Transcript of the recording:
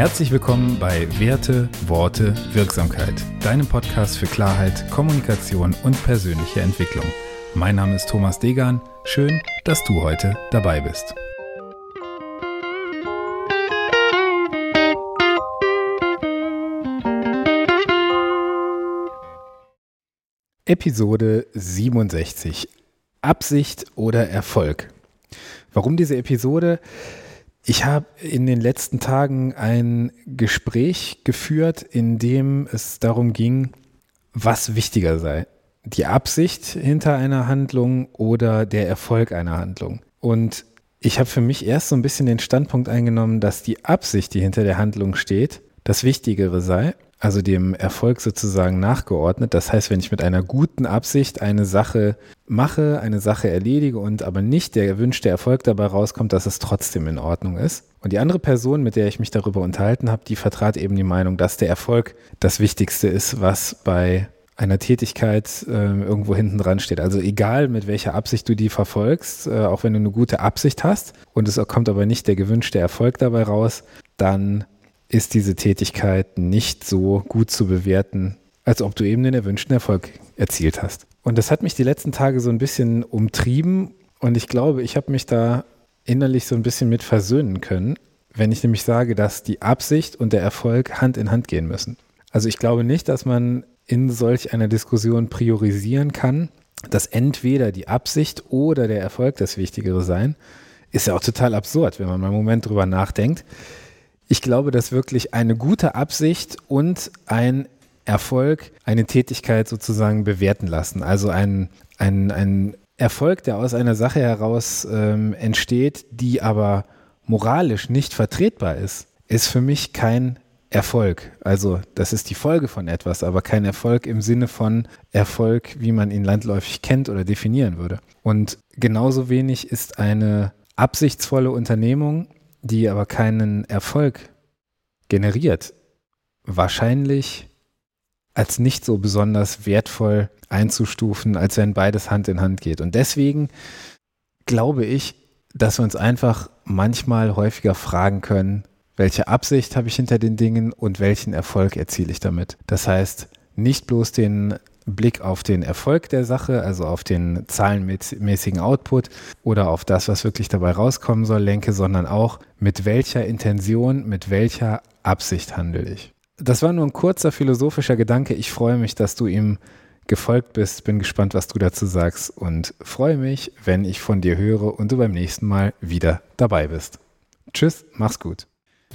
Herzlich willkommen bei Werte, Worte, Wirksamkeit, deinem Podcast für Klarheit, Kommunikation und persönliche Entwicklung. Mein Name ist Thomas Degan. Schön, dass du heute dabei bist. Episode 67. Absicht oder Erfolg? Warum diese Episode? Ich habe in den letzten Tagen ein Gespräch geführt, in dem es darum ging, was wichtiger sei. Die Absicht hinter einer Handlung oder der Erfolg einer Handlung. Und ich habe für mich erst so ein bisschen den Standpunkt eingenommen, dass die Absicht, die hinter der Handlung steht, das Wichtigere sei also dem Erfolg sozusagen nachgeordnet. Das heißt, wenn ich mit einer guten Absicht eine Sache mache, eine Sache erledige und aber nicht der gewünschte Erfolg dabei rauskommt, dass es trotzdem in Ordnung ist. Und die andere Person, mit der ich mich darüber unterhalten habe, die vertrat eben die Meinung, dass der Erfolg das Wichtigste ist, was bei einer Tätigkeit äh, irgendwo hinten dran steht. Also egal, mit welcher Absicht du die verfolgst, äh, auch wenn du eine gute Absicht hast und es kommt aber nicht der gewünschte Erfolg dabei raus, dann ist diese Tätigkeit nicht so gut zu bewerten, als ob du eben den erwünschten Erfolg erzielt hast. Und das hat mich die letzten Tage so ein bisschen umtrieben und ich glaube, ich habe mich da innerlich so ein bisschen mit versöhnen können, wenn ich nämlich sage, dass die Absicht und der Erfolg Hand in Hand gehen müssen. Also ich glaube nicht, dass man in solch einer Diskussion priorisieren kann, dass entweder die Absicht oder der Erfolg das Wichtigere sein. Ist ja auch total absurd, wenn man mal einen Moment drüber nachdenkt. Ich glaube, dass wirklich eine gute Absicht und ein Erfolg eine Tätigkeit sozusagen bewerten lassen. Also ein, ein, ein Erfolg, der aus einer Sache heraus ähm, entsteht, die aber moralisch nicht vertretbar ist, ist für mich kein Erfolg. Also das ist die Folge von etwas, aber kein Erfolg im Sinne von Erfolg, wie man ihn landläufig kennt oder definieren würde. Und genauso wenig ist eine absichtsvolle Unternehmung die aber keinen Erfolg generiert, wahrscheinlich als nicht so besonders wertvoll einzustufen, als wenn beides Hand in Hand geht. Und deswegen glaube ich, dass wir uns einfach manchmal häufiger fragen können, welche Absicht habe ich hinter den Dingen und welchen Erfolg erziele ich damit. Das heißt, nicht bloß den Blick auf den Erfolg der Sache, also auf den zahlenmäßigen Output oder auf das, was wirklich dabei rauskommen soll, lenke, sondern auch mit welcher Intention, mit welcher Absicht handle ich. Das war nur ein kurzer philosophischer Gedanke. Ich freue mich, dass du ihm gefolgt bist. Bin gespannt, was du dazu sagst und freue mich, wenn ich von dir höre und du beim nächsten Mal wieder dabei bist. Tschüss, mach's gut.